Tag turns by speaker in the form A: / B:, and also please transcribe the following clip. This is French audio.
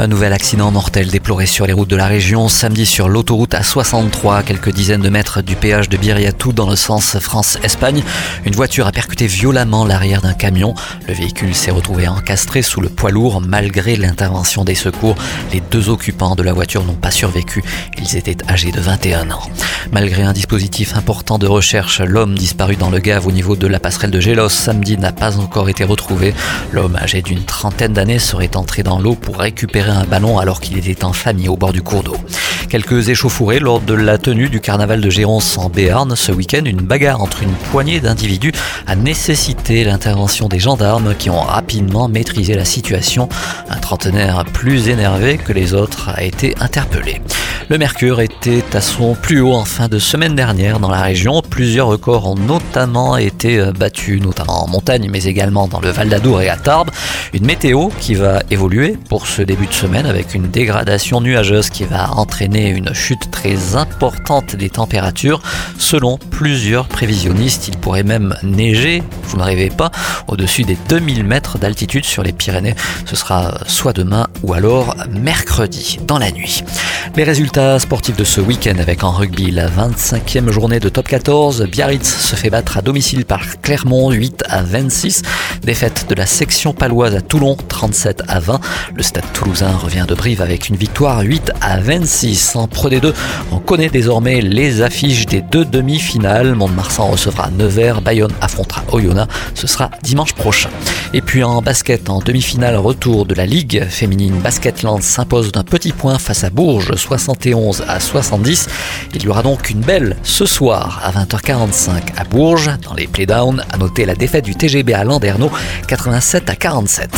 A: Un nouvel accident mortel déploré sur les routes de la région samedi sur l'autoroute A63, quelques dizaines de mètres du péage de Biriatou dans le sens France-Espagne. Une voiture a percuté violemment l'arrière d'un camion. Le véhicule s'est retrouvé encastré sous le poids lourd malgré l'intervention des secours. Les deux occupants de la voiture n'ont pas survécu. Ils étaient âgés de 21 ans. Malgré un dispositif important de recherche, l'homme disparu dans le Gave au niveau de la passerelle de Gélos samedi n'a pas encore été retrouvé. L'homme âgé d'une trentaine d'années serait entré dans l'eau pour récupérer un ballon alors qu'il était en au bord du cours d'eau. Quelques échauffourées lors de la tenue du carnaval de Géronce en Béarn ce week-end. Une bagarre entre une poignée d'individus a nécessité l'intervention des gendarmes qui ont rapidement maîtrisé la situation. Trentenaire plus énervé que les autres a été interpellé. Le mercure était à son plus haut en fin de semaine dernière dans la région. Plusieurs records ont notamment été euh, battus, notamment en montagne, mais également dans le Val d'Adour et à Tarbes. Une météo qui va évoluer pour ce début de semaine avec une dégradation nuageuse qui va entraîner une chute très importante des températures. Selon plusieurs prévisionnistes, il pourrait même neiger, vous ne pas, au-dessus des 2000 mètres d'altitude sur les Pyrénées. Ce sera soit demain ou alors mercredi dans la nuit. Les résultats sportifs de ce week-end avec en rugby la 25e journée de top 14. Biarritz se fait battre à domicile par Clermont 8 à 26. Défaite de la section paloise à Toulon 37 à 20. Le stade toulousain revient de Brive avec une victoire 8 à 26. En Pro D2, on connaît désormais les affiches des deux demi-finales. Mont-de-Marsan recevra Nevers, Bayonne affrontera Oyonnax. Ce sera dimanche prochain. Et puis en basket, en demi-finale retour de la Ligue féminine Basketland s'impose d'un petit point face à Bourges 71 à 70. Il y aura donc une belle ce soir à 20h45 à Bourges. Dans les playdowns, à noter la défaite du TGB à Landerneau 87 à 47.